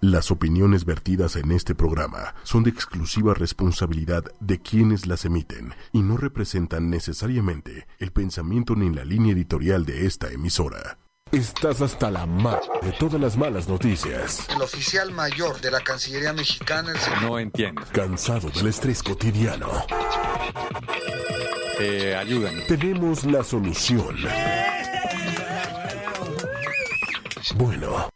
Las opiniones vertidas en este programa son de exclusiva responsabilidad de quienes las emiten y no representan necesariamente el pensamiento ni la línea editorial de esta emisora. Estás hasta la mar de todas las malas noticias. El oficial mayor de la Cancillería Mexicana, el señor... No entiendo. Cansado del estrés cotidiano. Eh, ayúdenme. Tenemos la solución. Bueno,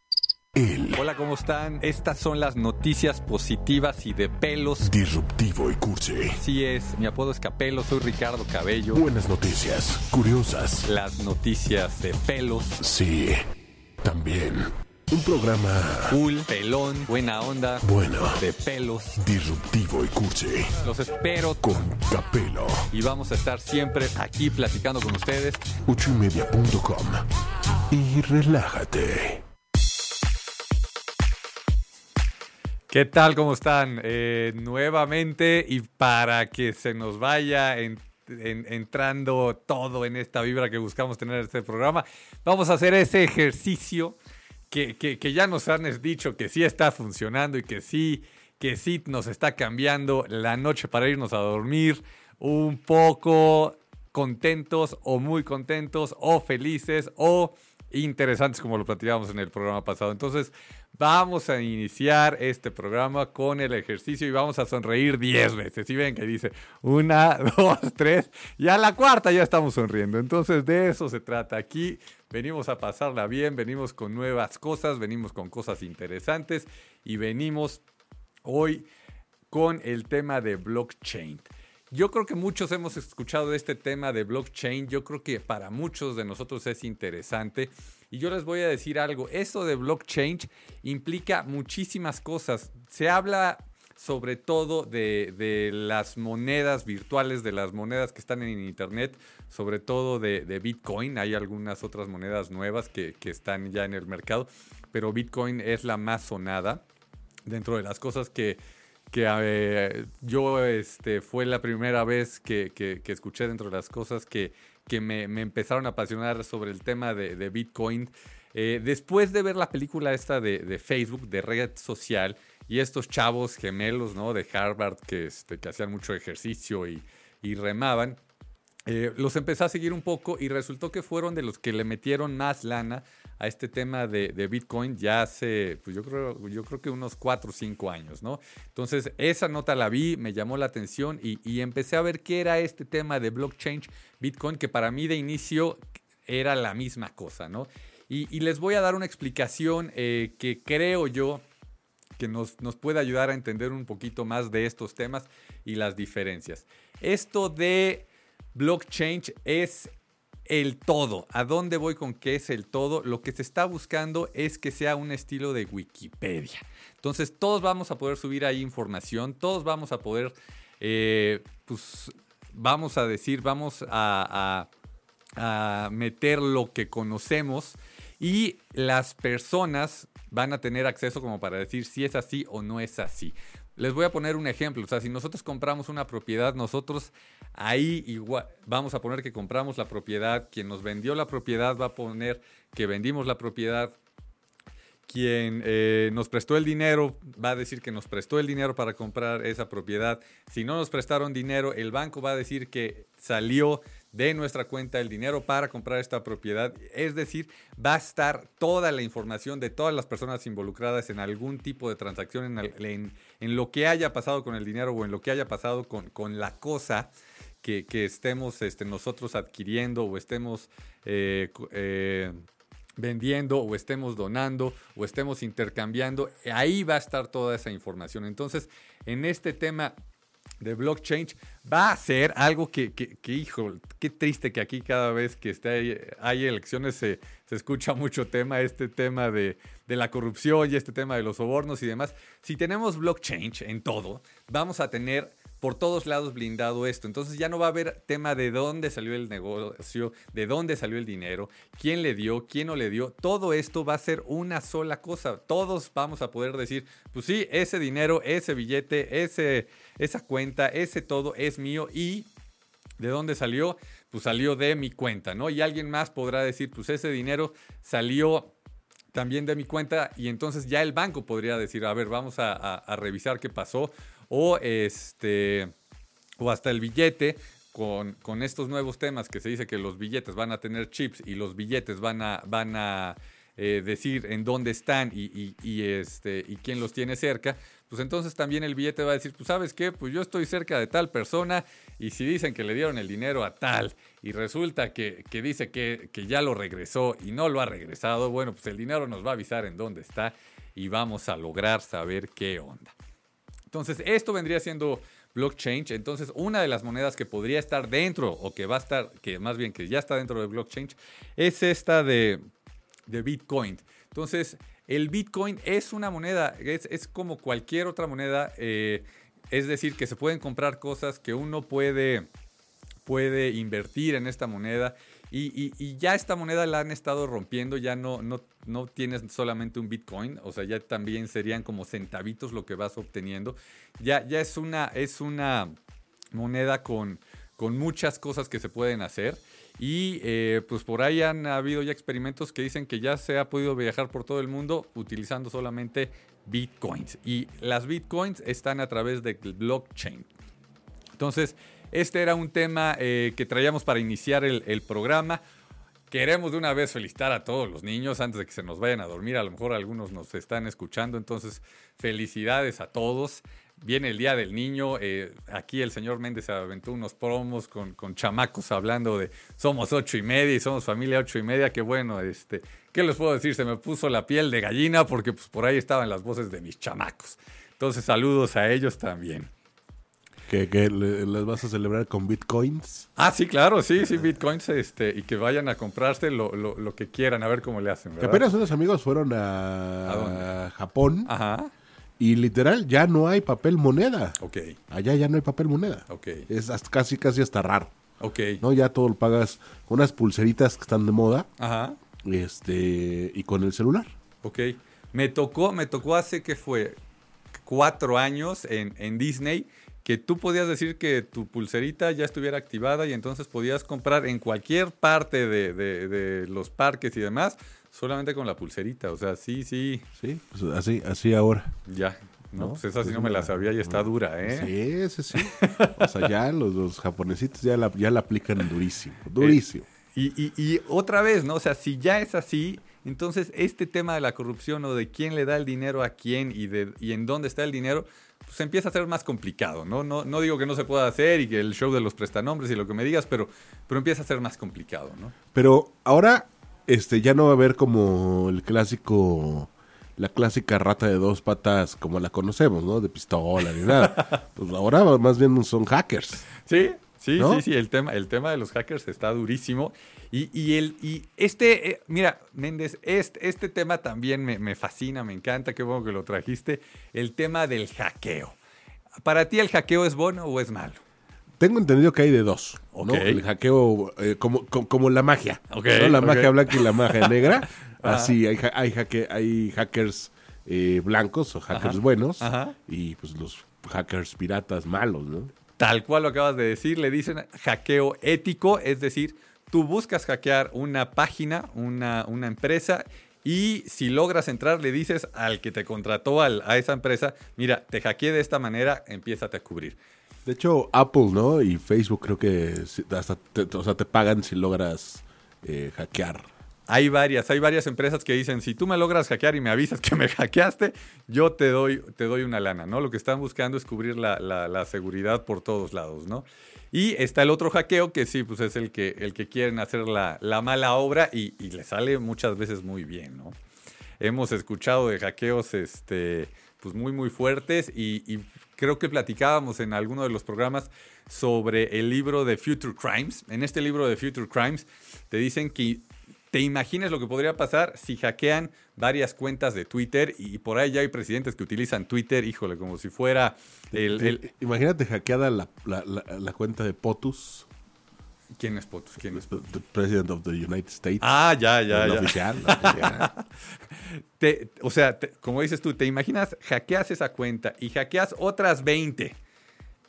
Hola, ¿cómo están? Estas son las noticias positivas y de pelos. disruptivo y cursi. Así es, mi apodo es Capelo, soy Ricardo Cabello. Buenas noticias, curiosas. Las noticias de pelos. Sí, también. Un programa Cool, pelón, buena onda, bueno, de pelos. disruptivo y cursi. Los espero Con Capelo. y vamos a estar siempre aquí platicando con ustedes. ochoymedia.com. Y relájate. ¿Qué tal? ¿Cómo están? Eh, nuevamente y para que se nos vaya en- en- entrando todo en esta vibra que buscamos tener en este programa, vamos a hacer ese ejercicio que, que- que ya nos han dicho que sí está funcionando y que sí, que sí nos está cambiando la noche para irnos a dormir un poco contentos o muy contentos o felices o interesantes como lo platicábamos en el programa pasado. Entonces, vamos a iniciar este programa con el ejercicio y vamos a sonreír 10 veces. Y ven que dice una, dos, tres, y a la cuarta ya estamos sonriendo. Entonces, de eso se trata. Aquí venimos a pasarla bien, venimos con nuevas cosas, venimos con cosas interesantes y venimos hoy con el tema de blockchain. Yo creo que muchos hemos escuchado este tema de blockchain. Yo creo que para muchos de nosotros es interesante. Y yo les voy a decir algo. Esto de blockchain implica muchísimas cosas. Se habla sobre todo de, de las monedas virtuales, de las monedas que están en Internet, sobre todo de, de Bitcoin. Hay algunas otras monedas nuevas que, que están ya en el mercado, pero Bitcoin es la más sonada dentro de las cosas que, que yo este, fue la primera vez que, que- escuché dentro de las cosas que, que me, me empezaron a apasionar sobre el tema de, de Bitcoin. Eh, después de ver la película esta de, de Facebook, de red social, y estos chavos gemelos ¿no? de Harvard que, este, que hacían mucho ejercicio y, y remaban, eh, los empecé a seguir un poco y resultó que fueron de los que le metieron más lana a este tema de, Bitcoin ya hace, pues yo creo, yo creo que unos 4 o 5 años, ¿no? Entonces, esa nota la vi, me llamó la atención y, empecé a ver qué era este tema de blockchain Bitcoin, que para mí de inicio era la misma cosa, ¿no? Y, y les voy a dar una explicación eh, que creo yo que nos, nos puede ayudar a entender un poquito más de estos temas y las diferencias. Esto de blockchain es el todo. ¿A dónde voy con qué es el todo? Lo que se está buscando es que sea un estilo de Wikipedia. Entonces todos vamos a poder subir ahí información, todos vamos a poder, eh, pues vamos a decir, vamos a, meter lo que conocemos y las personas van a tener acceso como para decir si es así o no es así. Les voy a poner un ejemplo, o sea, si nosotros compramos una propiedad, nosotros ahí igual vamos a poner que compramos la propiedad, quien nos vendió la propiedad va a poner que vendimos la propiedad, quien eh, nos prestó el dinero va a decir que nos prestó el dinero para comprar esa propiedad. Si no nos prestaron dinero, el banco va a decir que salió de nuestra cuenta el dinero para comprar esta propiedad. Es decir, va a estar toda la información de todas las personas involucradas en algún tipo de transacción, en, en- lo que haya pasado con el dinero o en lo que haya pasado con, con la cosa que, estemos este, nosotros adquiriendo o estemos eh, eh, vendiendo o estemos donando o estemos intercambiando, ahí va a estar toda esa información. Entonces, en este tema de blockchain va a ser algo que, que, que, hijo, qué triste que aquí cada vez que esté hay, elecciones se, se escucha mucho tema, este tema de, de la corrupción y este tema de los sobornos y demás. Si tenemos blockchain en todo, vamos a tener por todos lados blindado esto. Entonces ya no va a haber tema de dónde salió el negocio, de dónde salió el dinero, quién le dio, quién no le dio. Todo esto va a ser una sola cosa. Todos vamos a poder decir, pues sí, ese dinero, ese billete, ese, esa cuenta, ese todo es mío y ¿de dónde salió? Pues salió de mi cuenta, ¿no? Y alguien más podrá decir, pues ese dinero salió también de mi cuenta y entonces ya el banco podría decir, a ver, vamos a, revisar qué pasó o este o hasta el billete con, con, estos nuevos temas que se dice que los billetes van a tener chips y los billetes van a, van a eh, decir en dónde están y, y, este, y quién los tiene cerca, pues entonces también el billete va a decir, pues sabes qué, pues yo estoy cerca de tal persona y si dicen que le dieron el dinero a tal y resulta que, que dice que, que, ya lo regresó y no lo ha regresado, bueno, pues el dinero nos va a avisar en dónde está y vamos a lograr saber qué onda. Entonces, esto vendría siendo blockchain. Entonces, una de las monedas que podría estar dentro o que va a estar, que más bien que ya está dentro de blockchain, es esta de de Bitcoin. Entonces, el Bitcoin es una moneda, es, como cualquier otra moneda, eh, es decir, que se pueden comprar cosas que uno puede, puede invertir en esta moneda. Y, ya esta moneda la han estado rompiendo, ya no, no, no tienes solamente un Bitcoin, o sea, ya también serían como centavitos lo que vas obteniendo. Ya, ya es, una, es una moneda con, con muchas cosas que se pueden hacer. Y eh, pues por ahí han habido ya experimentos que dicen que ya se ha podido viajar por todo el mundo utilizando solamente bitcoins. Y las bitcoins están a través de blockchain. Entonces, este era un tema eh, que traíamos para iniciar el programa. Queremos de una vez felicitar a todos los niños antes de que se nos vayan a dormir. A lo mejor algunos nos están escuchando. Entonces, felicidades a todos viene el Día del Niño. Eh, aquí el señor Méndez aventó unos promos con, con, chamacos hablando de somos ocho y media y somos familia ocho y media. Que bueno, este, ¿qué les puedo decir? Se me puso la piel de gallina porque pues, por ahí estaban las voces de mis chamacos. Entonces, saludos a ellos también. ¿Que, que les vas a celebrar con bitcoins? Ah, sí, claro, sí, sí, bitcoins, este, y que vayan a comprarse lo, lo, lo que quieran, a ver cómo le hacen. Que apenas unos amigos fueron a, ¿A Japón. Ajá y literal, ya no hay papel moneda. Ok. Allá ya no hay papel moneda. Ok. Es casi, casi hasta raro. Ok. ¿No? Ya todo lo pagas con unas pulseritas que están de moda. Ajá. Este, y con el celular. Ok. Me tocó, me tocó hace que fue cuatro años en, en Disney que tú podías decir que tu pulserita ya estuviera activada y entonces podías comprar en cualquier parte de, de, de los parques y demás solamente con la pulserita. O sea, sí, sí. Sí, pues así, así ahora. Ya. No, pues esa sí pues no me la sabía y está dura, ¿eh? Sí, sí, sí. O sea, ya los, los japonesitos ya la, ya la aplican durísimo, durísimo. y, y, y, otra vez, ¿no? O sea, si ya es así, entonces este tema de la corrupción o de quién le da el dinero a quién y, de, y en dónde está el dinero, pues empieza a ser más complicado, ¿no? No, no digo que no se pueda hacer y que el show de los prestanombres y lo que me digas, pero, pero empieza a ser más complicado, ¿no? Pero ahora este ya no va a haber como el clásico la clásica rata de dos patas como la conocemos, ¿no? De pistola ni nada. pues ahora más bien son hackers. Sí, sí, sí, sí. El tema, el tema de los hackers está durísimo. Y, y el, y este, eh, mira, Méndez, este, este tema también me, me, fascina, me encanta, qué bueno que lo trajiste. El tema del hackeo. ¿Para ti el hackeo es bueno o es malo? Tengo entendido que hay de dos. ¿no? El hackeo, eh, como, como, la magia. La magia blanca y la magia negra. Así, hay, hay, hay hackers eh, blancos o hackers buenos. Y pues los hackers piratas malos, ¿no? Tal cual lo acabas de decir, le dicen hackeo ético, es decir, tú buscas hackear una página, una, una empresa y si logras entrar, le dices al que te contrató a esa empresa, mira, te hackeé de esta manera, empiézate a cubrir. De hecho, Apple, ¿no? Y Facebook creo que hasta te, o sea, te pagan si logras eh, hackear. Hay varias, hay varias empresas que dicen, si tú me logras hackear y me avisas que me hackeaste, yo te doy, te doy una lana, ¿no? Lo que están buscando es cubrir la, la, seguridad por todos lados, ¿no? Y está el otro hackeo que sí, pues es el que, el que quieren hacer la, la mala obra y, y, le sale muchas veces muy bien, ¿no? Hemos escuchado de hackeos, este, pues muy, muy fuertes y, y creo que platicábamos en alguno de los programas sobre el libro de Future Crimes. En este libro de Future Crimes te dicen que te imaginas lo que podría pasar si hackean varias cuentas de Twitter y por ahí ya hay presidentes que utilizan Twitter, híjole, como si fuera el... Imagínate hackeada la, la, cuenta de POTUS. ¿Quién es POTUS? ¿Quién es POTUS? The, President of the United States. Ah, ya, ya, ya. Oficial, o sea, como dices tú, te imaginas, hackeas esa cuenta y hackeas otras 20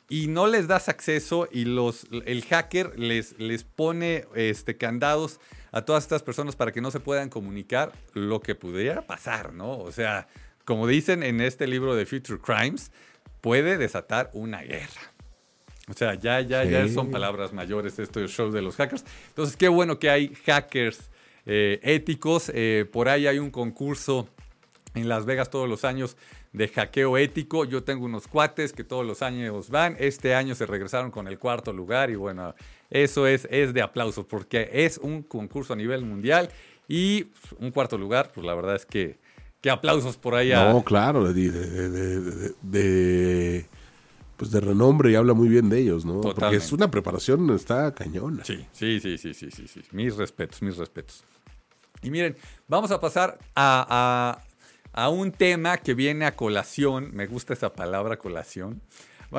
y no les das acceso y los, el hacker les, les pone este, candados a todas estas personas para que no se puedan comunicar, lo que pudiera pasar, ¿no? O sea, como dicen en este libro de Future Crimes, puede desatar una guerra. O sea, ya, ya, ya son palabras mayores esto show de los hackers. Entonces, qué bueno que hay hackers eh, éticos. Eh, por ahí hay un concurso en Las Vegas todos los años de hackeo ético. Yo tengo unos cuates que todos los años van. Este año se regresaron con el cuarto lugar y bueno, eso es, es de aplauso porque es un concurso a nivel mundial y pues, un cuarto lugar, pues la verdad es que, qué aplausos por ahí. No, claro, de pues de renombre y habla muy bien de ellos, ¿no? Porque es una preparación, está cañona. Sí, sí, sí, sí, sí, sí, sí. Mis respetos, mis respetos. Y miren, vamos a pasar a, a, un tema que viene a colación, me gusta esa palabra colación,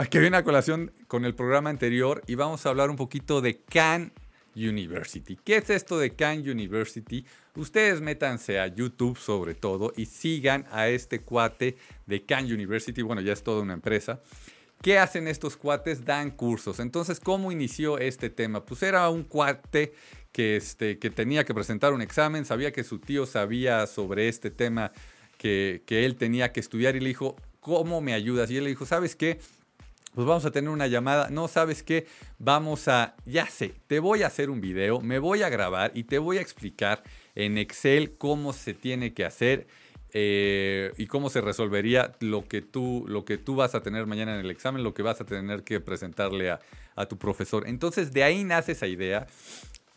que viene a colación con el programa anterior y vamos a hablar un poquito de Khan University. ¿Qué es esto de Khan University? Ustedes métanse a YouTube sobre todo y sigan a este cuate de Khan University. Bueno, ya es toda una empresa. ¿Qué hacen estos cuates? Dan cursos. Entonces, ¿cómo inició este tema? Pues era un cuate que, este, que tenía que presentar un examen, sabía que su tío sabía sobre este tema que, que él tenía que estudiar y le dijo, ¿cómo me ayudas? Y él le dijo, ¿sabes qué? Pues vamos a tener una llamada. No, ¿sabes qué? Vamos a, ya sé, te voy a hacer un video, me voy a grabar y te voy a explicar en Excel cómo se tiene que hacer eh, y cómo se resolvería lo que, tú, lo que tú vas a tener mañana en el examen, lo que vas a tener que presentarle a, tu profesor. Entonces de ahí nace esa idea.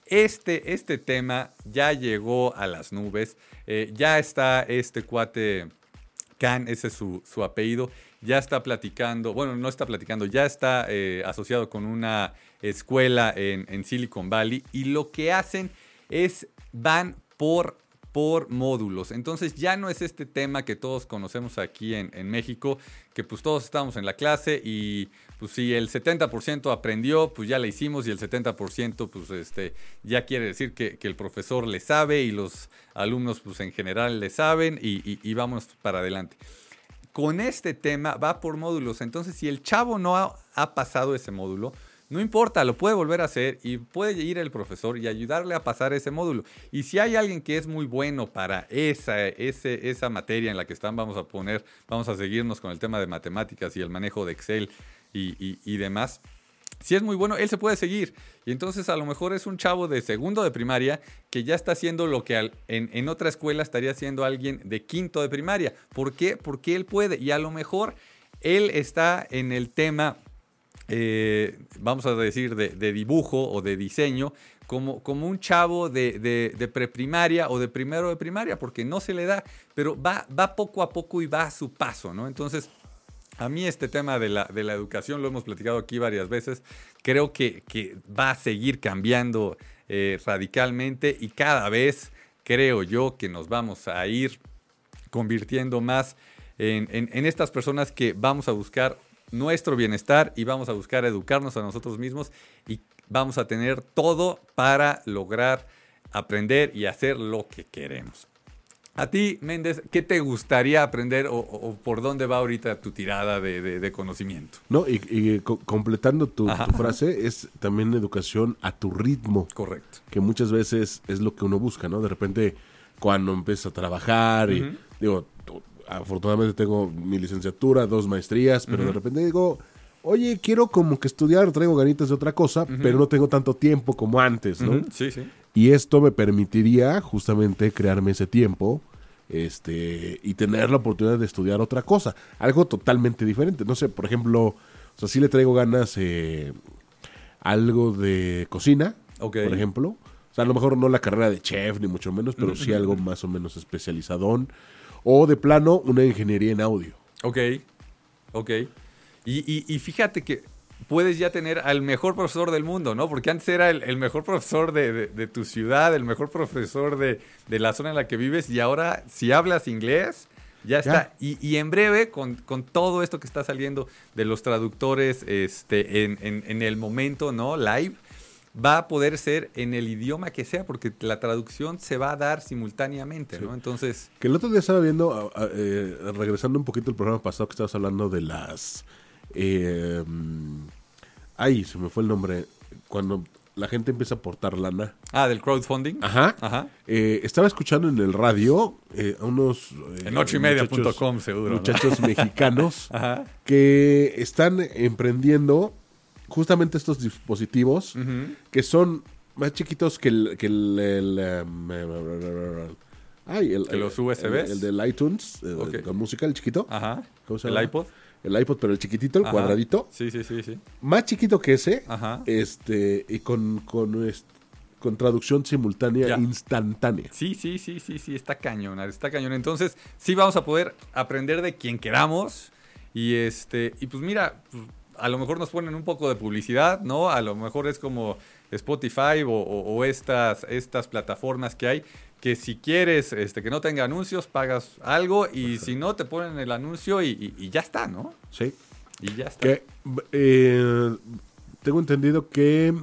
Este, este tema ya llegó a las nubes, eh, ya está este cuate Khan, ese es su, apellido, ya está platicando, bueno, no está platicando, ya está eh, asociado con una escuela en, en Silicon Valley y lo que hacen es van por por módulos. Entonces ya no es este tema que todos conocemos aquí en, México, que pues todos estamos en la clase y pues si el 70% aprendió, pues ya le hicimos y el 70% pues este, ya quiere decir que, el profesor le sabe y los alumnos pues en general le saben y, vamos para adelante. Con este tema va por módulos, entonces si el chavo no ha pasado ese módulo, no importa, lo puede volver a hacer y puede ir el profesor y ayudarle a pasar ese módulo. Y si hay alguien que es muy bueno para esa, ese, esa materia en la que están, vamos a poner, vamos a seguirnos con el tema de matemáticas y el manejo de Excel y, demás. Si es muy bueno, él se puede seguir. Y entonces a lo mejor es un chavo de segundo de primaria que ya está haciendo lo que en, en, otra escuela estaría haciendo alguien de quinto de primaria. ¿Por qué? Porque él puede. Y a lo mejor él está en el tema eh, vamos a decir, de, dibujo o de diseño, como, como un chavo de, preprimaria o de primero de primaria, porque no se le da, pero va, va poco a poco y va a su paso, ¿no? Entonces, a mí este tema de la, de la educación, lo hemos platicado aquí varias veces, creo que, que va a seguir cambiando eh, radicalmente y cada vez creo yo que nos vamos a ir convirtiendo más en, en, estas personas que vamos a buscar nuestro bienestar y vamos a buscar educarnos a nosotros mismos y vamos a tener todo para lograr aprender y hacer lo que queremos. A ti, Méndez, ¿qué te gustaría aprender o, por dónde va ahorita tu tirada de, conocimiento? No, y, completando tu, frase, es también educación a tu ritmo. Correcto. Que muchas veces es lo que uno busca, ¿no? De repente, cuando empieza a trabajar y, digo, afortunadamente tengo mi licenciatura, dos maestrías, pero de repente digo, oye, quiero como que estudiar, traigo ganitas de otra cosa, pero no tengo tanto tiempo como antes, ¿no? Sí, sí. Y esto me permitiría justamente crearme ese tiempo este y tener la oportunidad de estudiar otra cosa, algo totalmente diferente. No sé, por ejemplo, o sea, sí le traigo ganas eh, algo de cocina, por ejemplo. O sea, a lo mejor no la carrera de chef, ni mucho menos, pero sí algo más o menos especializadón o de plano una ingeniería en audio. Ok, ok. Y, fíjate que puedes ya tener al mejor profesor del mundo, ¿no? Porque antes era el, mejor profesor de, tu ciudad, el mejor profesor de, la zona en la que vives y ahora si hablas inglés, ya está. Y, en breve, con, todo esto que está saliendo de los traductores este, en, en el momento, ¿no? Live va a poder ser en el idioma que sea, porque la traducción se va a dar simultáneamente, ¿no? Entonces... Que el otro día estaba viendo, eh, regresando un poquito al programa pasado que estabas hablando de las Eh, ay, se me fue el nombre. Cuando la gente empieza a aportar lana. Ah, del crowdfunding. Ajá. Ajá. Eh, estaba escuchando en el radio eh, a unos... Eh, en ocho y media.com seguro. Muchachos mexicanos que están emprendiendo justamente estos dispositivos que son más chiquitos que el... Que el, em, ay, el, los USBs. El, del iTunes, con música, el chiquito. Ajá. ¿Cómo se llama? El iPod el iPod, pero el chiquitito, el cuadradito. Sí, sí, sí, sí. Más chiquito que ese. Ajá. Este, y con, con, con traducción simultánea instantánea. Sí, sí, sí, sí, sí, está cañón, está cañón. Entonces, sí vamos a poder aprender de quien queramos. Y este, y pues mira, pues, a lo mejor nos ponen un poco de publicidad, ¿no? A lo mejor es como Spotify o, estas, estas plataformas que hay que si quieres este, que no tenga anuncios, pagas algo y si no, te ponen el anuncio y, ya está, ¿no? Sí. Y ya está. Que, eh, tengo entendido que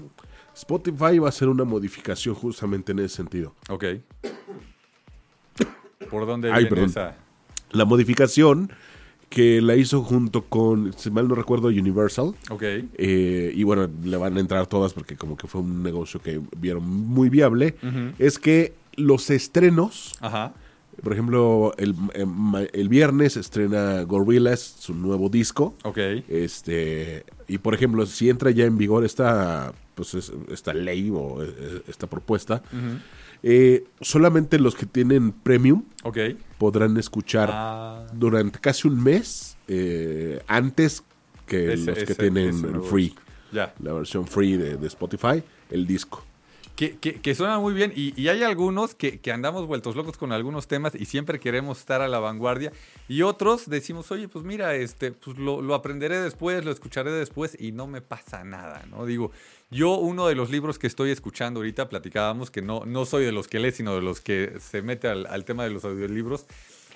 Spotify va a hacer una modificación justamente en ese sentido. Ok. ¿Por dónde viene esa? La modificación que la hizo junto con, si mal no recuerdo, Universal. Ok. Eh, y bueno, le van a entrar todas porque como que fue un negocio que vieron muy viable. Es que los estrenos. Por ejemplo, el, em, el, viernes estrena Gorillaz su nuevo disco. Ok. Este, y por ejemplo, si entra ya en vigor esta, pues, esta ley o e, e, esta propuesta, eh, solamente los que tienen premium okay. podrán escuchar ah. durante casi un mes eh, antes que los que tienen free. La versión free de Spotify, el disco. Que, que, suena muy bien y, hay algunos que, andamos vueltos locos con algunos temas y siempre queremos estar a la vanguardia y otros decimos, oye, pues mira, este, pues lo, aprenderé después, lo escucharé después y no me pasa nada, ¿no? Digo, yo uno de los libros que estoy escuchando ahorita, platicábamos que no, no soy de los que lee, sino de los que se mete al, tema de los audiolibros,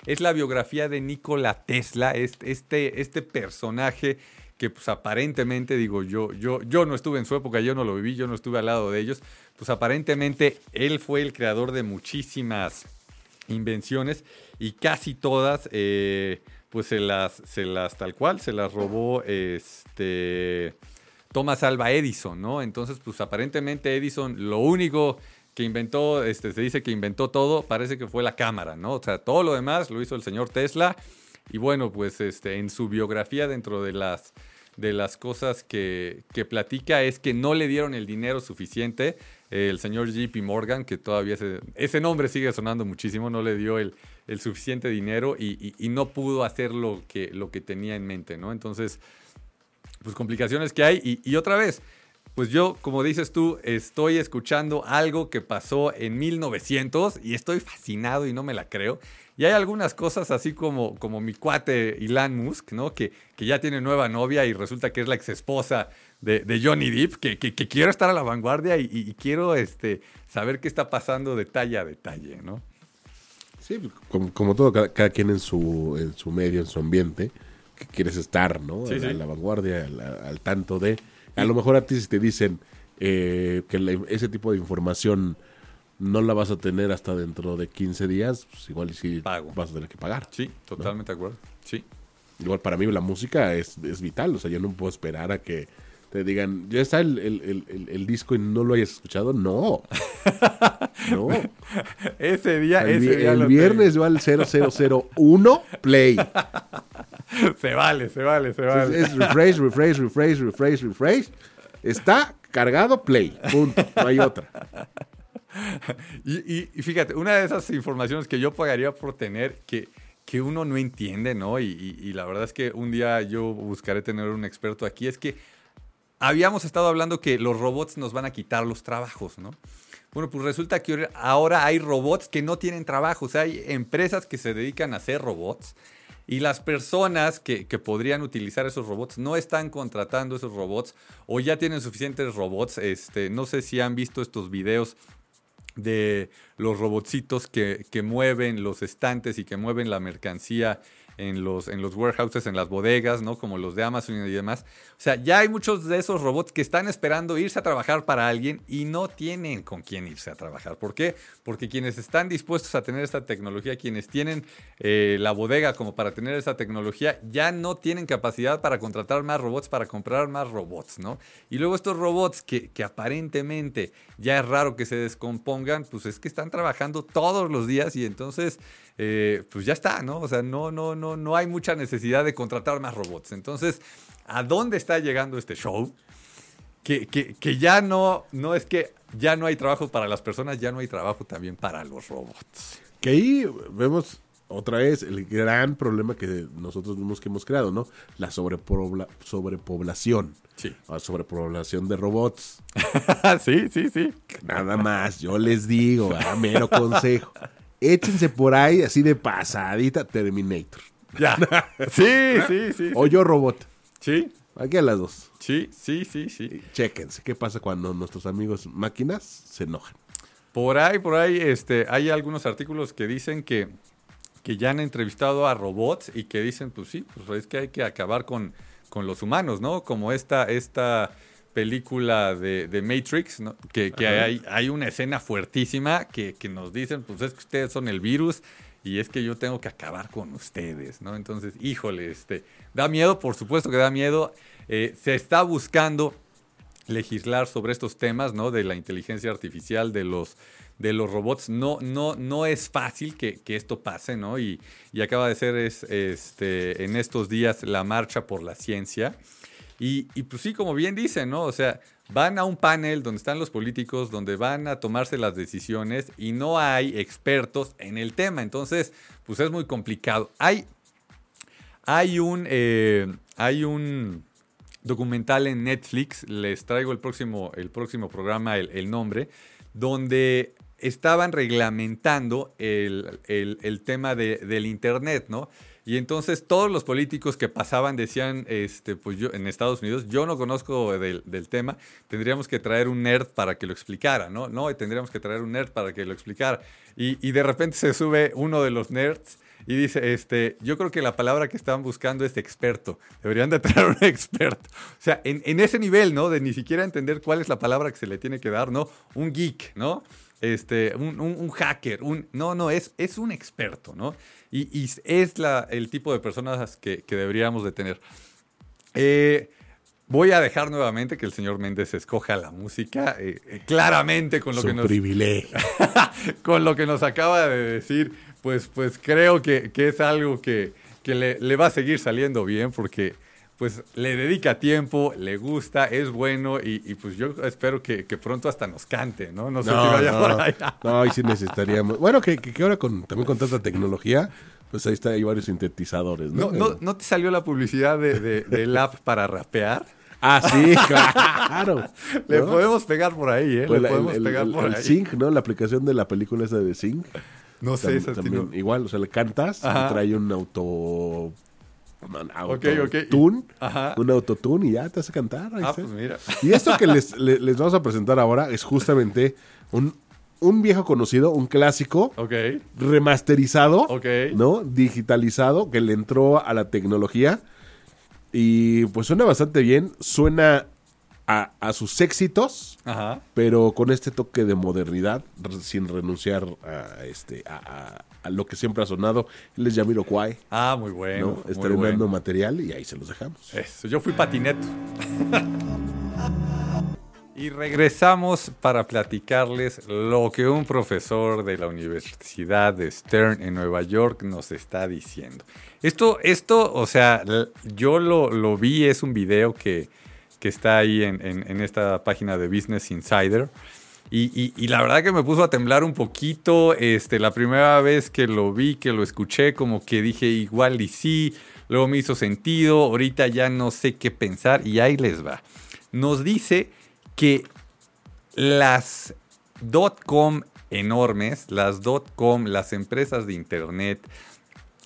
es la biografía de Nikola Tesla, este, este, este personaje que pues aparentemente, digo, yo, yo, yo no estuve en su época, yo no lo viví, yo no estuve al lado de ellos, pues aparentemente él fue el creador de muchísimas invenciones y casi todas, eh, pues se las, se las, tal cual, se las robó este Thomas Alva Edison, ¿no? Entonces, pues aparentemente Edison, lo único que inventó, este, se dice que inventó todo, parece que fue la cámara, ¿no? O sea, todo lo demás lo hizo el señor Tesla. Y bueno, pues este, en su biografía dentro de las de las cosas que, platica es que no le dieron el dinero suficiente. el señor JP Morgan, que todavía ese nombre sigue sonando muchísimo, no le dio el, suficiente dinero y, no pudo hacer lo que, lo que tenía en mente, ¿no? Entonces, pues complicaciones que hay. Y, y otra vez, pues yo, como dices tú, estoy escuchando algo que pasó en 1900 y estoy fascinado y no me la creo. Y hay algunas cosas así como, como mi cuate Elon Musk, ¿no? Que, que ya tiene nueva novia y resulta que es la ex esposa de, Johnny Depp, que, que, quiero estar a la vanguardia y, quiero este, saber qué está pasando detalle a detalle, ¿no? Sí, como, todo, cada, quien en su, en su medio, en su ambiente, que quieres estar, ¿no? a, la vanguardia, al, tanto de... A lo mejor a ti si te dicen eh, que ese tipo de información no la vas a tener hasta dentro de 15 días, pues igual sí vas a tener que pagar. Sí, totalmente de acuerdo. Sí. Igual para mí la música es, es, vital, o sea, yo no puedo esperar a que te digan, ya está el, el, el, disco y no lo hayas escuchado. No. no. ese día, el, ese día el viernes va al 0001 play. se vale, se vale, se vale. Es, es refresh, refresh, refresh, refresh, refresh. Está cargado, play. Punto. No hay otra. Y, fíjate, una de esas informaciones que yo pagaría por tener, que, que uno no entiende, ¿no? Y, la verdad es que un día yo buscaré tener un experto aquí, es que habíamos estado hablando que los robots nos van a quitar los trabajos, ¿no? Bueno, pues resulta que ahora hay robots que no tienen trabajo, o sea, hay empresas que se dedican a hacer robots. Y las personas que, que, podrían utilizar esos robots no están contratando esos robots o ya tienen suficientes robots. Este, no sé si han visto estos videos de los robotcitos que, mueven los estantes y que mueven la mercancía en los, en los warehouses, en las bodegas, ¿no? Como los de Amazon y demás. O sea, ya hay muchos de esos robots que están esperando irse a trabajar para alguien y no tienen con quién irse a trabajar. ¿Por qué? Porque quienes están dispuestos a tener esta tecnología, quienes tienen eh, la bodega como para tener esa tecnología, ya no tienen capacidad para contratar más robots, para comprar más robots, ¿no? Y luego estos robots que, que aparentemente ya es raro que se descompongan, pues es que están trabajando todos los días y entonces eh, pues ya está, ¿no? O sea, no, no, no, no hay mucha necesidad de contratar más robots. Entonces, ¿a dónde está llegando este show? Que, que, ya no, no es que ya no hay trabajo para las personas, ya no hay trabajo también para los robots. Que ahí vemos otra vez el gran problema que nosotros mismos que hemos creado, ¿no? La sobrepoblación. Sí. La sobrepoblación de robots. sí, sí, sí. Nada más, yo les digo, a mero consejo échense por ahí así de pasadita Terminator. Ya. Sí, sí, sí. O yo robot. Sí. Aquí a las dos. Sí, sí, sí, sí. Chéquense, ¿qué pasa cuando nuestros amigos máquinas se enojan? Por ahí, por ahí, este, hay algunos artículos que dicen que, que ya han entrevistado a robots y que dicen, pues sí, pues es que hay que acabar con, con los humanos, ¿no? Como esta, esta película de, Matrix, que, hay, hay, una escena fuertísima que, nos dicen, pues es que ustedes son el virus y es que yo tengo que acabar con ustedes, ¿no? Entonces, híjole, este, da miedo, por supuesto que da miedo. Eh, se está buscando legislar sobre estos temas, ¿no? De la inteligencia artificial, de los, de los robots. No, no, no es fácil que, esto pase, ¿no? Y, y, acaba de ser es, este, en estos días la marcha por la ciencia. Y, pues sí, como bien dicen, ¿no? O sea, van a un panel donde están los políticos, donde van a tomarse las decisiones y no hay expertos en el tema. Entonces, pues es muy complicado. Hay, hay, un, eh, hay un documental en Netflix, les traigo el próximo, el próximo programa, el, nombre, donde estaban reglamentando el, el tema de, del Internet, ¿no? Y entonces todos los políticos que pasaban decían, este, pues yo en Estados Unidos, yo no conozco del, tema, tendríamos que traer un nerd para que lo explicara, ¿no? No, tendríamos que traer un nerd para que lo explicara. Y, de repente se sube uno de los nerds y dice, este, yo creo que la palabra que estaban buscando es experto. Deberían de traer un experto. O sea, en, en ese nivel, ¿no? De ni siquiera entender cuál es la palabra que se le tiene que dar, ¿no? Un geek, ¿no? Este, un, hacker, un, no, no, es, es un experto, ¿no? Y, es la, el tipo de personas que, deberíamos de tener. Eh, voy a dejar nuevamente que el señor Méndez escoja la música, eh, eh, claramente con lo que nos... privilegio. con lo que nos acaba de decir, pues, pues creo que, es algo que, le, le va a seguir saliendo bien porque pues le dedica tiempo, le gusta, es bueno y, pues yo espero que, pronto hasta nos cante, ¿no? No sé si vaya por allá. No, ahí sí necesitaríamos. Bueno, que, ahora con, también con tanta tecnología, pues ahí está, hay varios sintetizadores, ¿no? ¿No, no, te salió la publicidad de, del app para rapear? Ah, sí, claro. Le podemos pegar por ahí, ¿eh? Pues Le podemos pegar por el ahí. Sync, ¿no? La aplicación de la película esa de Sync. No sé, esa también, Igual, o sea, le cantas y trae un auto un autotune, un autotune y ya te hace cantar. Ah, pues mira. Y esto que les, les, vamos a presentar ahora es justamente un, un viejo conocido, un clásico, remasterizado, ¿no? Digitalizado, que le entró a la tecnología. Y pues suena bastante bien, suena a, sus éxitos, pero con este toque de modernidad, sin renunciar a, este, a, lo que siempre ha sonado. Él es Yamiro Kwai. Ah, muy bueno. ¿no? material y ahí se los dejamos. Eso, yo fui patineto. y regresamos para platicarles lo que un profesor de la Universidad de Stern en Nueva York nos está diciendo. Esto, esto o sea, yo lo, lo vi, es un video que que está ahí en, esta página de Business Insider. Y, la verdad que me puso a temblar un poquito. Este, la primera vez que lo vi, que lo escuché, como que dije igual y sí. Luego me hizo sentido. Ahorita ya no sé qué pensar. Y ahí les va. Nos dice que las .com enormes, las .com, las empresas de internet,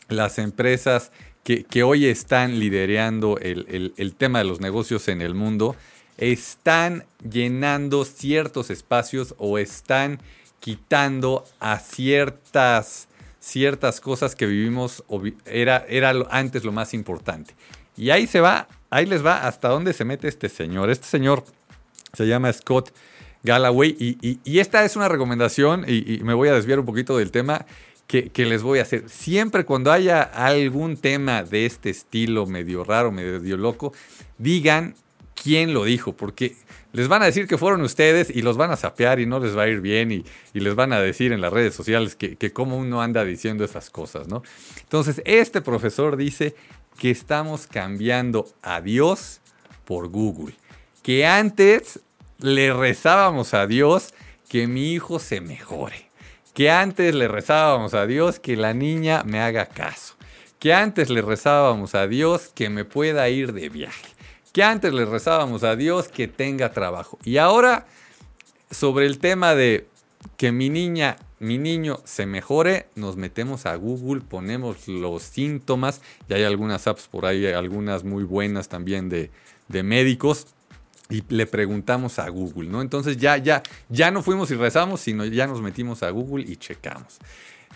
las empresas que, hoy están liderando el, tema de los negocios en el mundo, están llenando ciertos espacios o están quitando a ciertas, ciertas cosas que vivimos era, era antes lo más importante. Y ahí se va, ahí les va hasta dónde se mete este señor. Este señor se llama Scott Galloway y, esta es una recomendación y, me voy a desviar un poquito del tema que, les voy a hacer. Siempre cuando haya algún tema de este estilo medio raro, medio loco, digan quién lo dijo, porque les van a decir que fueron ustedes y los van a sapear y no les va a ir bien y, les van a decir en las redes sociales que, que cómo uno anda diciendo esas cosas, ¿no? Entonces, este profesor dice que estamos cambiando a Dios por Google, que antes le rezábamos a Dios que mi hijo se mejore, que antes le rezábamos a Dios que la niña me haga caso, que antes le rezábamos a Dios que me pueda ir de viaje que antes le rezábamos a Dios que tenga trabajo. Y ahora, sobre el tema de que mi niña, mi niño se mejore, nos metemos a Google, ponemos los síntomas, y hay algunas apps por ahí, algunas muy buenas también de, de médicos, y le preguntamos a Google, ¿no? Entonces ya, ya, ya no fuimos y rezamos, sino ya nos metimos a Google y checamos.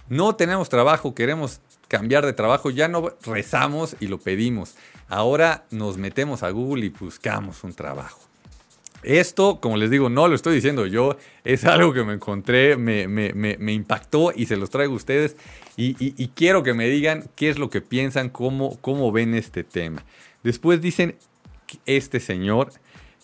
No tenemos trabajo, queremos cambiar de trabajo, ya no rezamos y lo pedimos. Ahora nos metemos a Google y buscamos un trabajo. Esto, como les digo, no lo estoy diciendo yo, es algo que me encontré, me, impactó y se los traigo a ustedes. Y, quiero que me digan qué es lo que piensan, cómo, cómo ven este tema. Después dicen este señor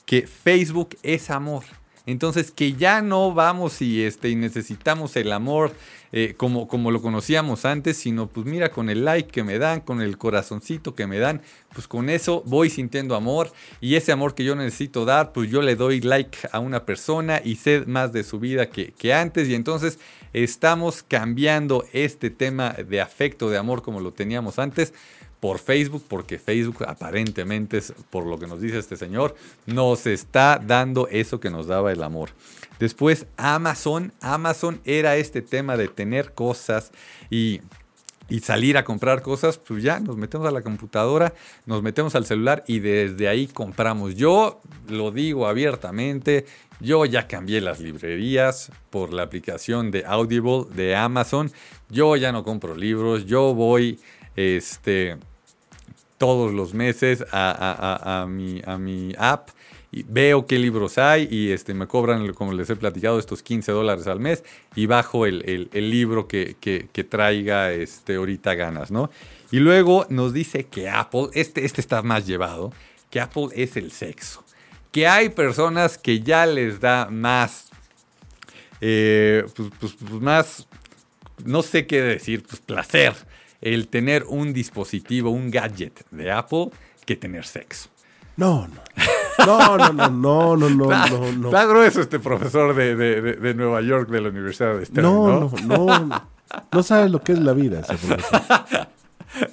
que Facebook es amor. Entonces, que ya no vamos y, este, y necesitamos el amor eh, como, como lo conocíamos antes, sino pues mira, con el like que me dan, con el corazoncito que me dan, pues con eso voy sintiendo amor y ese amor que yo necesito dar, pues yo le doy like a una persona y sé más de su vida que, que antes y entonces estamos cambiando este tema de afecto, de amor como lo teníamos antes por Facebook, porque Facebook aparentemente, por lo que nos dice este señor, nos está dando eso que nos daba el amor. Después Amazon, Amazon era este tema de tener cosas y, y salir a comprar cosas, pues ya nos metemos a la computadora, nos metemos al celular y desde ahí compramos. Yo lo digo abiertamente, yo ya cambié las librerías por la aplicación de Audible de Amazon. Yo ya no compro libros, yo voy este todos los meses a, mi, a mi app y veo qué libros hay y este, me cobran, como les he platicado, estos 15 dólares al mes y bajo el, libro que, traiga este, ahorita ganas, ¿no? Y luego nos dice que Apple, este, este está más llevado, que Apple es el sexo. Que hay personas que ya les da más, eh, pues, pues, pues más, no sé qué decir, pues placer el tener un dispositivo, un gadget de Apple que tener sexo. No, no. No, no, no, no, no, no, no, no. Está grueso este profesor de, de, Nueva York de la Universidad de Stern, no, ¿no? No, no, no. sabe lo que es la vida ese profesor.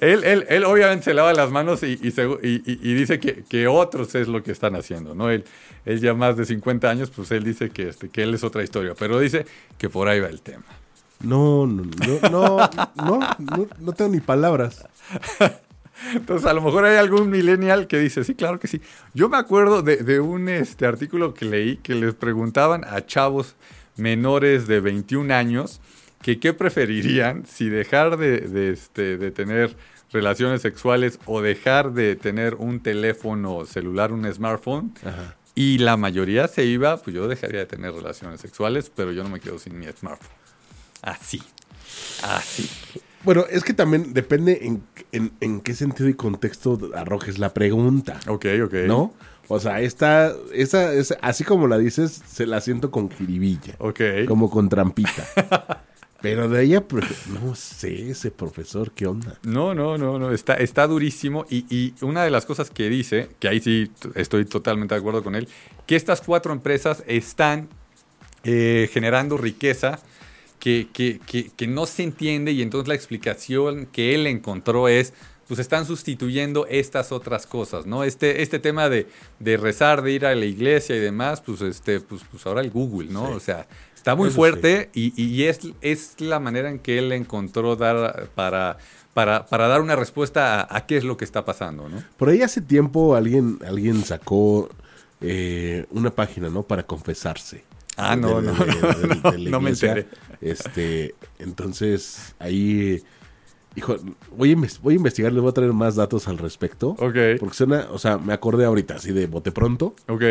él, él, él, obviamente se lava las manos y, y, y, dice que, que, otros es lo que están haciendo, ¿no? Él, él ya más de 50 años, pues él dice que, este, que él es otra historia, pero dice que por ahí va el tema. No, no, no, no, no, no, tengo ni palabras. Entonces, a lo mejor hay algún millennial que dice, sí, claro que sí. Yo me acuerdo de, un este, artículo que leí que les preguntaban a chavos menores de 21 años que qué preferirían si dejar de, este, de tener relaciones sexuales o dejar de tener un teléfono celular, un smartphone. Y la mayoría se iba, pues yo dejaría de tener relaciones sexuales, pero yo no me quedo sin mi smartphone. Así. Así. Bueno, es que también depende en, qué sentido y contexto arrojes la pregunta. Ok, ok. ¿No? O sea, esta, esa, así como la dices, se la siento con jiribilla. Ok. Como con trampita. Pero de ella, no sé, ese profesor, ¿qué onda? No, no, no, no, está, está durísimo. Y, una de las cosas que dice, que ahí sí estoy totalmente de acuerdo con él, que estas cuatro empresas están eh, generando riqueza que, que, que, no se entiende y entonces la explicación que él encontró es, pues están sustituyendo estas otras cosas, ¿no? Este, este tema de, de rezar, de ir a la iglesia y demás, pues, este, pues, pues ahora el Google, ¿no? O sea, está muy fuerte y, y, es, es la manera en que él encontró dar para, para, para dar una respuesta a, a, qué es lo que está pasando, ¿no? Por ahí hace tiempo alguien, alguien sacó eh, una página, ¿no? Para confesarse. Ah, no, no, no, no, me enteré. Este, entonces, ahí, hijo, voy a, voy a investigar, les voy a traer más datos al respecto. Ok. Porque suena, o sea, me acordé ahorita, así de bote pronto. Ok.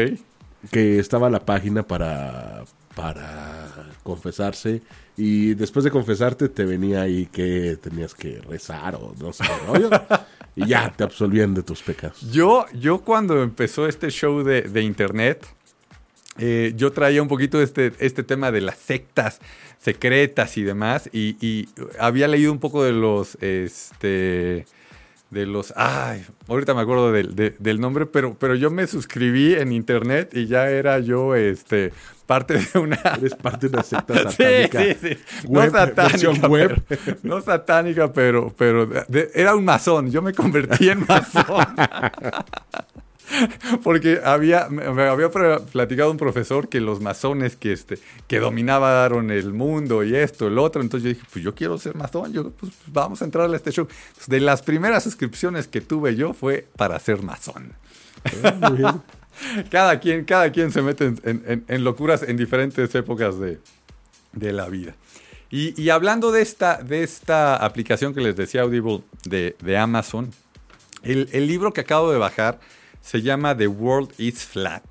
Que estaba la página para, para confesarse y después de confesarte te venía ahí que tenías que rezar o no sé y ya te absolvían de tus pecados. Yo, yo cuando empezó este show de, de internet, eh, yo traía un poquito este, este tema de las sectas secretas y demás, y, y había leído un poco de los, este, de los, ay, ahorita me acuerdo del, del, nombre, pero, pero yo me suscribí en internet y ya era yo, este, parte de una... Eres parte de una secta satánica. Sí, sí, sí. no satánica, web. Pero, no satánica, pero, pero era un masón. Yo me convertí en masón. Porque había, me había platicado un profesor que los masones que, este, que dominaban el mundo y esto, el otro. Entonces yo dije, pues yo quiero ser masón, yo, pues vamos a entrar a este show. de las primeras suscripciones que tuve yo fue para ser masón. Cada, quien, cada quien se mete en, locuras en diferentes épocas de, la vida. Y, hablando de esta, de esta aplicación que les decía Audible de, de Amazon, el, el libro que acabo de bajar se llama The World is Flat.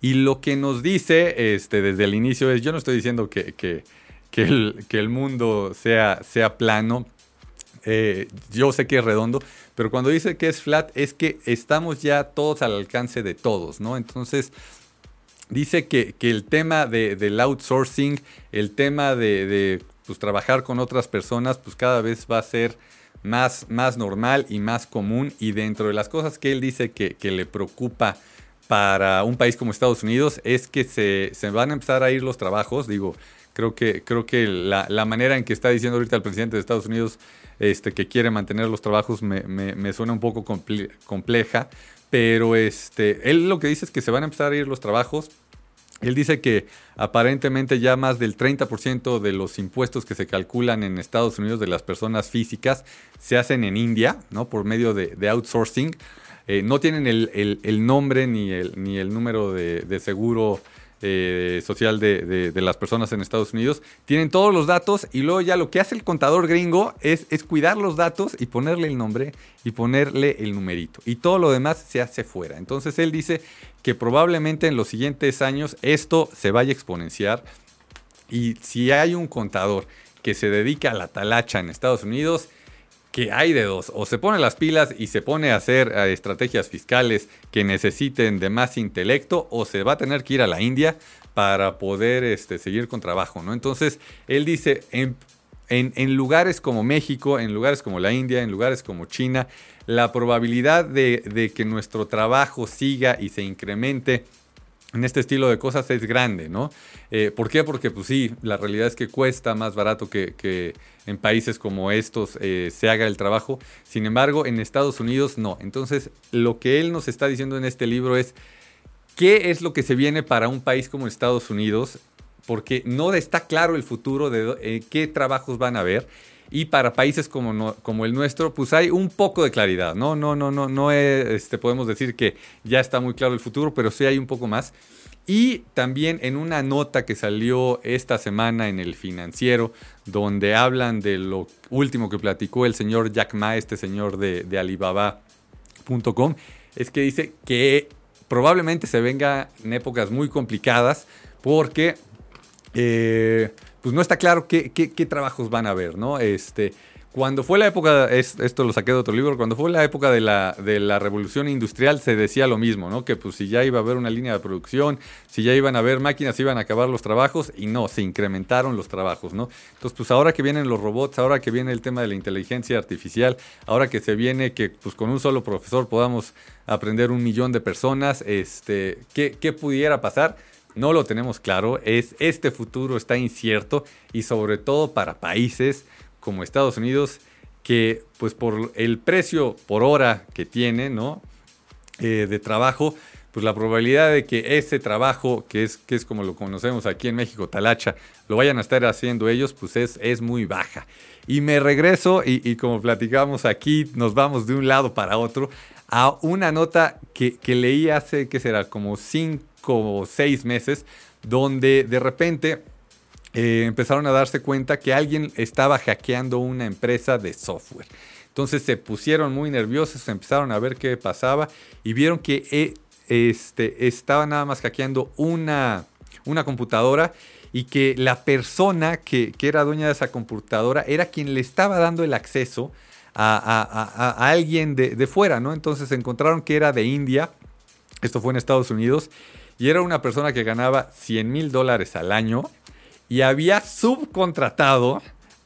Y lo que nos dice este, desde el inicio es, yo no estoy diciendo que, que, el, que el, mundo sea, sea plano, eh, yo sé que es redondo, pero cuando dice que es flat es que estamos ya todos al alcance de todos, ¿no? Entonces, dice que, que el tema de, del outsourcing, el tema de, de pues, trabajar con otras personas, pues cada vez va a ser más, más normal y más común. Y dentro de las cosas que él dice que, le preocupa para un país como Estados Unidos es que se, van a empezar a ir los trabajos. Digo, creo que, creo que la, manera en que está diciendo ahorita el presidente de Estados Unidos este, que quiere mantener los trabajos me, suena un poco compleja. Pero este, él lo que dice es que se van a empezar a ir los trabajos él dice que aparentemente ya más del 30% de los impuestos que se calculan en Estados Unidos de las personas físicas se hacen en India, ¿no? Por medio de, outsourcing. Eh, no tienen el, nombre ni el, ni el número de seguro eh, social de, las personas en Estados Unidos. Tienen todos los datos y luego ya lo que hace el contador gringo es, es cuidar los datos y ponerle el nombre y ponerle el numerito. Y todo lo demás se hace fuera. Entonces él dice que probablemente en los siguientes años esto se vaya a exponenciar. Y si hay un contador que se dedica a la talacha en Estados Unidos, que hay de dos, o se pone las pilas y se pone a hacer eh, estrategias fiscales que necesiten de más intelecto, o se va a tener que ir a la India para poder este, seguir con trabajo, ¿no? Entonces, él dice, en, en, lugares como México, en lugares como la India, en lugares como China, la probabilidad de, de que nuestro trabajo siga y se incremente en este estilo de cosas es grande, ¿no? Eh, ¿Por qué? Porque pues sí, la realidad es que cuesta más barato que, en países como estos eh, se haga el trabajo. Sin embargo, en Estados Unidos no. Entonces, lo que él nos está diciendo en este libro es qué es lo que se viene para un país como Estados Unidos, porque no está claro el futuro de eh, qué trabajos van a haber. Y para países como, como el nuestro, pues hay un poco de claridad. No, no, no, no, no este, podemos decir que ya está muy claro el futuro, pero sí hay un poco más. Y también en una nota que salió esta semana en el financiero, donde hablan de lo último que platicó el señor Jack Ma, este señor de, Alibaba.com, es que dice que probablemente se venga en épocas muy complicadas porque eh, pues no está claro qué, trabajos van a haber, ¿no? Este, cuando fue la época, esto lo saqué de otro libro, cuando fue la época de la, revolución industrial se decía lo mismo, ¿no? Que pues si ya iba a haber una línea de producción, si ya iban a haber máquinas, iban a acabar los trabajos y no, se incrementaron los trabajos, ¿no? Entonces pues ahora que vienen los robots, ahora que viene el tema de la inteligencia artificial, ahora que se viene que pues con un solo profesor podamos aprender un millón de personas, este, ¿qué, qué pudiera pasar? No lo tenemos claro, es este futuro está incierto y sobre todo para países como Estados Unidos que pues por el precio por hora que tiene, ¿no? Eh, de trabajo, pues la probabilidad de que ese trabajo, que es, que es como lo conocemos aquí en México, talacha, lo vayan a estar haciendo ellos, pues es, es muy baja. Y me regreso y, como platicamos aquí, nos vamos de un lado para otro a una nota que, que leí hace, ¿qué será? Como cinco como seis meses, donde de repente eh, empezaron a darse cuenta que alguien estaba hackeando una empresa de software. Entonces se pusieron muy nerviosos, empezaron a ver qué pasaba y vieron que eh, este, estaba nada más hackeando una, una computadora y que la persona que, era dueña de esa computadora era quien le estaba dando el acceso a, alguien de, de, fuera, ¿no? Entonces encontraron que era de India, esto fue en Estados Unidos, y era una persona que ganaba 100 mil dólares al año y había subcontratado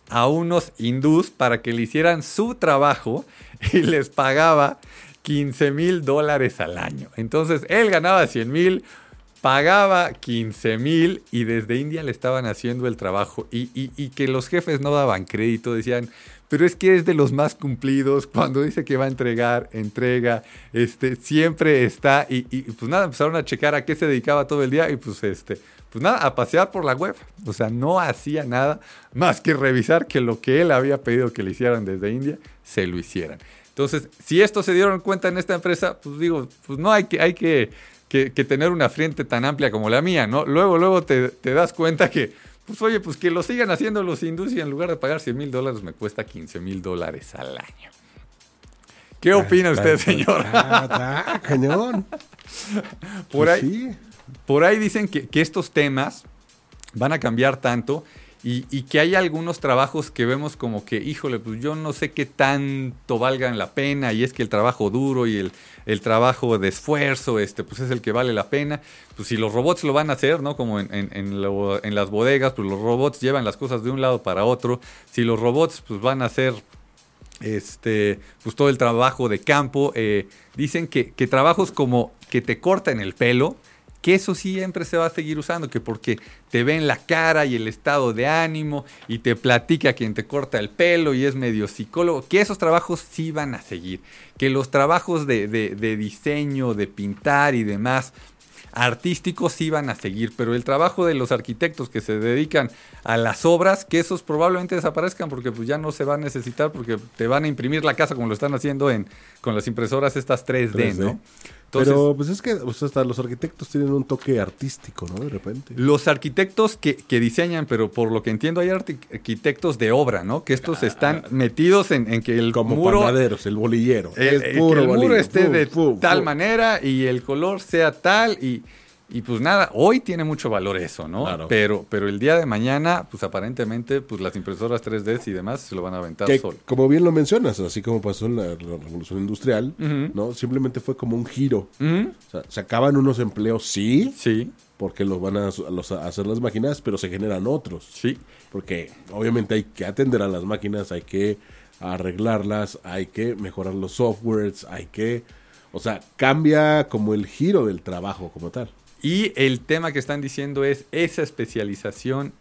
a unos hindús para que le hicieran su trabajo y les pagaba 15 mil dólares al año. Entonces él ganaba 100 mil, pagaba 15 mil y desde India le estaban haciendo el trabajo y, que los jefes no daban crédito, decían, pero es que es de los más cumplidos, cuando dice que va a entregar, entrega, este, siempre está y, pues nada, empezaron a checar a qué se dedicaba todo el día y pues este, pues nada, a pasear por la web. O sea, no hacía nada más que revisar que lo que él había pedido que le hicieran desde India, se lo hicieran. Entonces, si esto se dieron cuenta en esta empresa, pues digo, pues no hay que, hay que, tener una frente tan amplia como la mía, ¿no? Luego, luego te, das cuenta que, pues oye, pues que lo sigan haciendo los hindúes y en lugar de pagar 100 mil dólares me cuesta 15 mil dólares al año. ¿Qué opina usted, señor? Ah, cañón. Por pues ahí. Por ahí dicen que, estos temas van a cambiar tanto y, que hay algunos trabajos que vemos como que, híjole, pues yo no sé qué tanto valgan la pena y es que el trabajo duro y el, trabajo de esfuerzo, este, pues es el que vale la pena. Pues si los robots lo van a hacer, ¿no? Como en, en, las bodegas, pues los robots llevan las cosas de un lado para otro. Si los robots pues van a hacer este, pues todo el trabajo de campo, eh, dicen que, que trabajos como que te cortan el pelo, que eso siempre se va a seguir usando, que porque te ven la cara y el estado de ánimo y te platica quien te corta el pelo y es medio psicólogo, que esos trabajos sí van a seguir, que los trabajos de, de diseño, de pintar y demás, artísticos sí van a seguir, pero el trabajo de los arquitectos que se dedican a las obras, que esos probablemente desaparezcan porque pues ya no se va a necesitar porque te van a imprimir la casa como lo están haciendo en, con las impresoras estas 3D, ¿no? Pero pues es que hasta los arquitectos tienen un toque artístico, ¿no? De repente. Los arquitectos que, diseñan, pero por lo que entiendo hay arquitectos de obra, ¿no? Que estos están metidos en, que el Como muro... el bolillero. El, puro que el muro esté de tal manera y el color sea tal y y pues nada, hoy tiene mucho valor eso, ¿no? Pero, pero el día de mañana, pues aparentemente, pues las impresoras 3D y demás se lo van a aventar solo. Como bien lo mencionas, así como pasó en la, revolución industrial, ¿no? Simplemente fue como un giro. O sea, se acaban unos empleos, sí. Sí. Porque los van a, hacer las máquinas, pero se generan otros. Sí. Porque obviamente hay que atender a las máquinas, hay que arreglarlas, hay que mejorar los softwares, hay que... O sea, cambia como el giro del trabajo como tal. Y el tema que están diciendo es esa especialización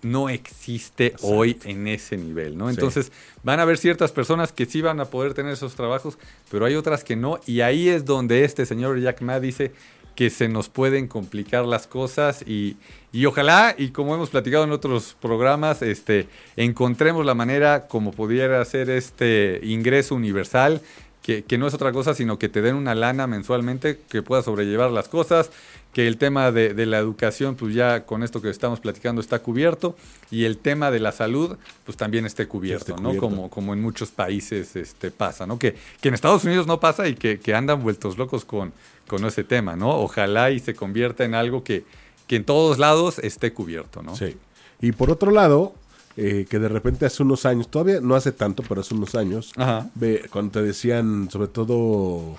no existe hoy en ese nivel, ¿no? Entonces van a haber ciertas personas que sí van a poder tener esos trabajos, pero hay otras que no. Y ahí es donde este señor Jack Ma dice que se nos pueden complicar las cosas y, y, ojalá, y como hemos platicado en otros programas, este, encontremos la manera como pudiera ser este ingreso universal, que, que no es otra cosa, sino que te den una lana mensualmente que pueda sobrellevar las cosas, que el tema de, la educación, pues ya con esto que estamos platicando está cubierto, y el tema de la salud, pues también esté cubierto, ¿no? Como, como en muchos países este, pasa, ¿no? Que, que en Estados Unidos no pasa y que, andan vueltos locos con, con ese tema, ¿no? Ojalá y se convierta en algo que, que en todos lados esté cubierto, ¿no? Sí. Y por otro lado, eh, que de repente hace unos años, todavía no hace tanto, pero hace unos años, Ve, cuando te decían, sobre todo,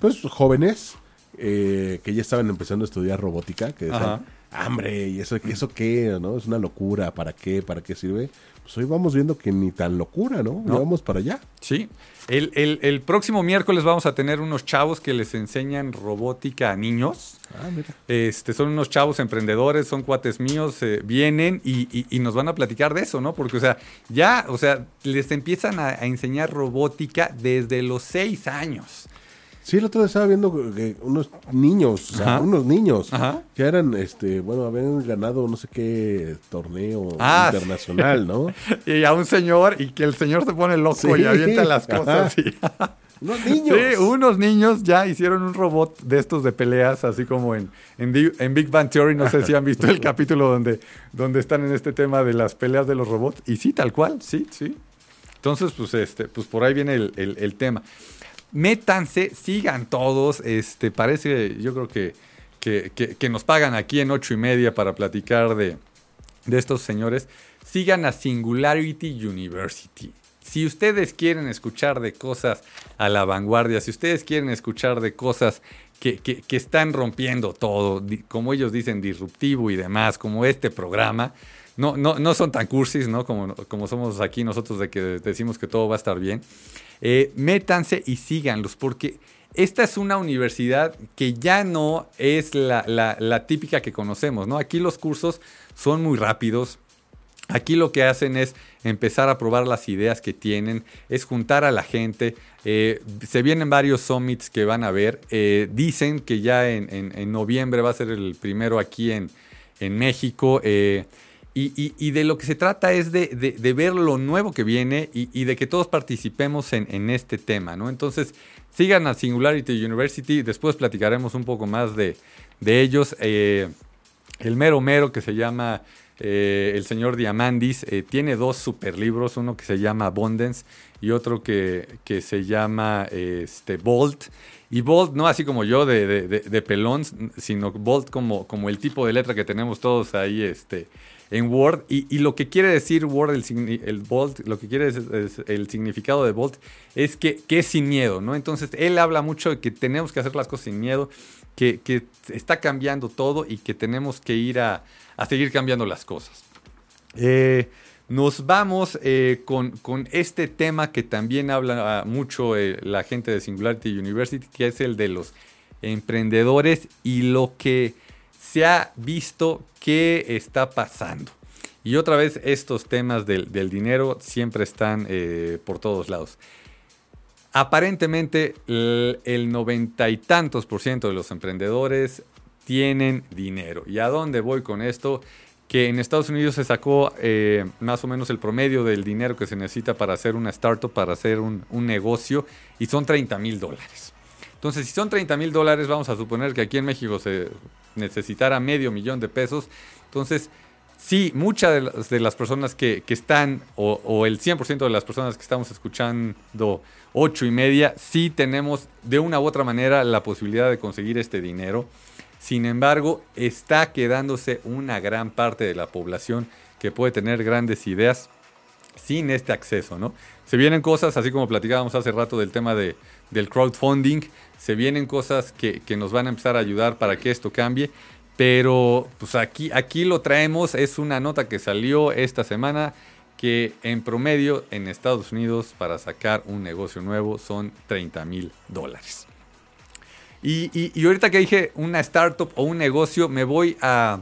pues jóvenes, eh, que ya estaban empezando a estudiar robótica, que decían, hambre, ¿y eso, eso qué? ¿no? Es una locura, ¿para qué? ¿Para qué sirve? Pues hoy vamos viendo que ni tan locura, ¿no? Vamos para allá. Sí. El, el, próximo miércoles vamos a tener unos chavos que les enseñan robótica a niños. Ah, mira. Este, son unos chavos emprendedores, son cuates míos, eh, vienen y, y, nos van a platicar de eso, ¿no? Porque, o sea, ya, o sea, les empiezan a, a enseñar robótica desde los seis años. Sí, el otro día estaba viendo que unos niños, o sea, unos niños, que eran, este, bueno, habían ganado no sé qué torneo ah, internacional, ¿no? y a un señor, y que el señor se pone loco y avienta las cosas. Unos niños. Sí, unos niños ya hicieron un robot de estos de peleas, así como en, en, Big Bang Theory. No sé si han visto el capítulo donde, donde están en este tema de las peleas de los robots. Y sí, tal cual, sí, sí. Entonces, pues, este, pues por ahí viene el, tema. Métanse, sigan todos. Este, parece, yo creo que, que, nos pagan aquí en ocho y media para platicar de, de estos señores. Sigan a Singularity University si ustedes quieren escuchar de cosas a la vanguardia, si ustedes quieren escuchar de cosas que, están rompiendo todo, como ellos dicen, disruptivo y demás, como este programa, no, no, no son tan cursis, ¿no? Como, como somos aquí nosotros de que decimos que todo va a estar bien. Eh, métanse y síganlos, porque esta es una universidad que ya no es la, típica que conocemos, ¿no? Aquí los cursos son muy rápidos, Aquí lo que hacen es empezar a probar las ideas que tienen, es juntar a la gente. Eh, se vienen varios summits que van a ver. Eh, dicen que ya en, noviembre va a ser el primero aquí en, México. Eh, y, de lo que se trata es de, ver lo nuevo que viene y, de que todos participemos en, este tema. ¿no? Entonces, sigan a Singularity University. Después platicaremos un poco más de, ellos. el mero mero que se llama eh, el señor Diamandis eh, tiene dos super libros, uno que se llama Abundance y otro que, que se llama este, Bolt. Y Bolt no así como yo de, de, pelón, sino Bolt como, como el tipo de letra que tenemos todos ahí este, en Word. Y, lo que quiere decir Word, el, el Bolt, lo que quiere decir el significado de Bolt es que, que, es sin miedo, ¿no? Entonces él habla mucho de que tenemos que hacer las cosas sin miedo, que, que está cambiando todo y que tenemos que ir a, a seguir cambiando las cosas. Eh, nos vamos eh, con, este tema que también habla mucho eh, la gente de Singularity University, que es el de los emprendedores y lo que se ha visto que está pasando. Y otra vez estos temas del, dinero siempre están por todos lados. Aparentemente el noventa y tantos por ciento de los emprendedores tienen dinero. ¿Y a dónde voy con esto? Que en Estados Unidos se sacó eh, más o menos el promedio del dinero que se necesita para hacer una startup, para hacer un, negocio, y son 30 mil dólares. Entonces, si son 30 mil dólares, vamos a suponer que aquí en México se necesitara medio millón de pesos. Entonces, sí, muchas de las, personas que, están, o, o el 100% de las personas que estamos escuchando ocho y media, sí tenemos de una u otra manera la posibilidad de conseguir este dinero. Sin embargo, está quedándose una gran parte de la población que puede tener grandes ideas sin este acceso, ¿no? Se vienen cosas, así como platicábamos hace rato del tema de, del crowdfunding, se vienen cosas que, nos van a empezar a ayudar para que esto cambie, pero pues aquí, aquí lo traemos, es una nota que salió esta semana que en promedio en Estados Unidos para sacar un negocio nuevo son 30 mil dólares. Y, ahorita que dije una startup o un negocio, me voy a,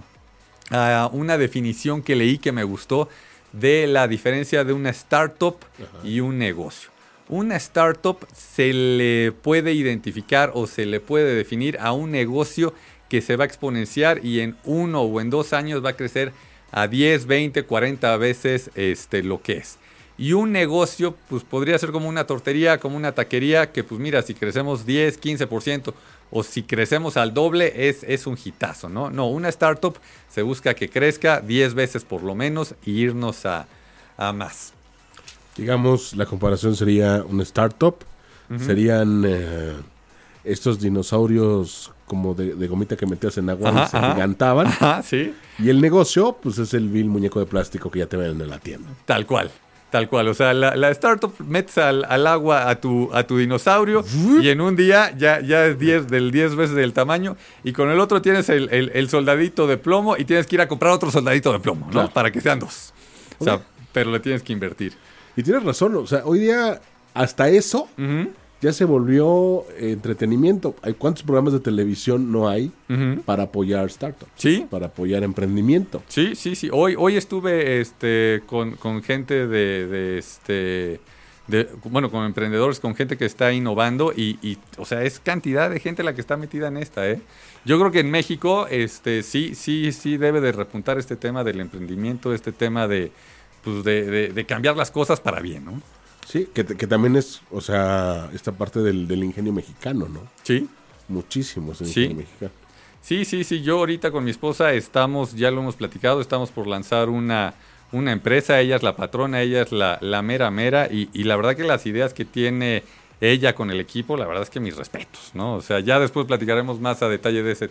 una definición que leí que me gustó de la diferencia de una startup y un negocio. Una startup se le puede identificar o se le puede definir a un negocio que se va a exponenciar y en uno o en dos años va a crecer a 10, 20, 40 veces este, lo que es. Y un negocio, pues podría ser como una tortería, como una taquería, que pues mira, si crecemos 10, 15%, o si crecemos al doble, es, es un hitazo, ¿no? No, una startup se busca que crezca 10 veces por lo menos y irnos a, más. Digamos, la comparación sería una startup, serían eh, estos dinosaurios como de, gomita que metías en agua y se gigantaban. sí. Y el negocio, pues es el vil muñeco de plástico que ya te ven en la tienda. Tal cual. Tal cual, o sea, la, startup metes al, agua a tu, a tu dinosaurio y en un día ya, ya es 10 del 10 veces del tamaño y con el otro tienes el, soldadito de plomo y tienes que ir a comprar otro soldadito de plomo, ¿no? Para que sean dos. O sea, pero le tienes que invertir. Y tienes razón, o sea, hoy día hasta eso ya se volvió entretenimiento. ¿Hay cuántos programas de televisión no hay para apoyar startups? Sí. Para apoyar emprendimiento. Sí, sí, sí. Hoy, hoy estuve este, con, gente de, este de, bueno, con emprendedores, con gente que está innovando y, o sea, es cantidad de gente la que está metida en esta, ¿eh? Yo creo que en México, este, sí, sí, sí debe de repuntar este tema del emprendimiento, este tema de, pues, de, de cambiar las cosas para bien, ¿no? Sí, que, también es, o sea, esta parte del, ingenio mexicano, ¿no? Sí. Muchísimo ese ingenio mexicano. Sí, sí, sí. Yo ahorita con mi esposa estamos, ya lo hemos platicado, estamos por lanzar una, una empresa. Ella es la patrona, ella es la, la mera mera. Y, y, la verdad que las ideas que tiene ella con el equipo, la verdad es que mis respetos, ¿no? O sea, ya después platicaremos más a detalle de ese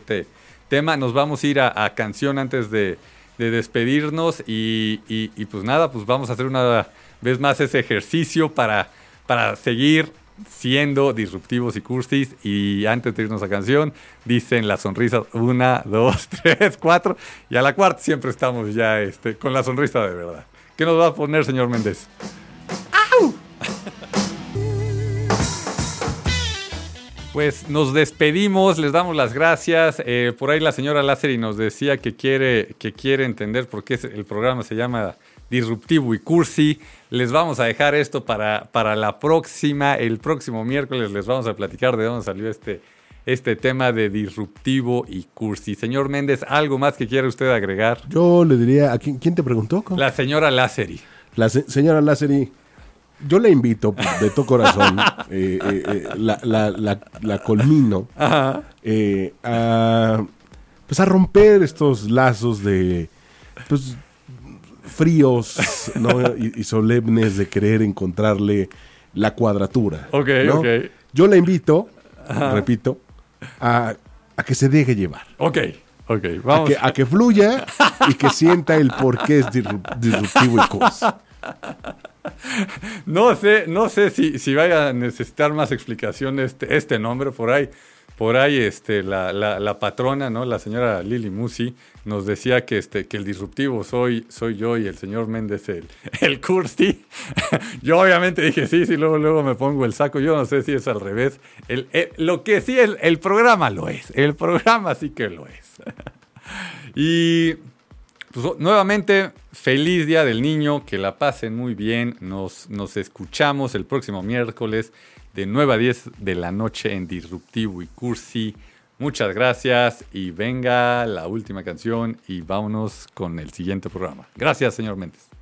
tema. Nos vamos a ir a, canción antes de, despedirnos. Y, y, pues nada, pues vamos a hacer una vez más ese ejercicio para, para seguir siendo disruptivos y cursis. Y antes de irnos a canción, dicen las sonrisas una, dos, tres, cuatro. Y a la cuarta siempre estamos ya este, con la sonrisa de verdad. ¿Qué nos va a poner, señor Méndez? ¡Au! Pues nos despedimos, les damos las gracias. Eh, por ahí la señora Lázari nos decía que quiere, que quiere entender por qué el programa se llama disruptivo y cursi. Les vamos a dejar esto para, para la próxima, el próximo miércoles les vamos a platicar de dónde salió este, este tema de disruptivo y cursi. Señor Méndez, ¿algo más que quiera usted agregar? Yo le diría, ¿a quién, te preguntó? La señora Lázari. La señora Lázari, yo le invito de todo corazón, eh, eh, eh, la, la, la, colmino, a, pues a romper estos lazos de, pues, fríos y, solemnes de querer encontrarle la cuadratura. Ok, ok. Yo la invito, repito, a, que se deje llevar. Ok, ok, vamos. A que, fluya y que sienta el por qué es disruptivo y cosa. No sé, no sé si, si vaya a necesitar más explicación este, este nombre por ahí. Por ahí este, la, la, patrona, ¿no? la señora Lili Musi, nos decía que, este, que el disruptivo soy, soy yo y el señor Méndez el, el yo obviamente dije sí, sí, luego, luego me pongo el saco. Yo no sé si es al revés. El, lo que sí, el, el programa lo es. El programa sí que lo es. y pues, nuevamente, feliz Día del Niño, que la pasen muy bien. Nos, nos escuchamos el próximo miércoles de 9 a 10 de la noche en Disruptivo y Cursi. Muchas gracias y venga la última canción y vámonos con el siguiente programa. Gracias, señor Méndez.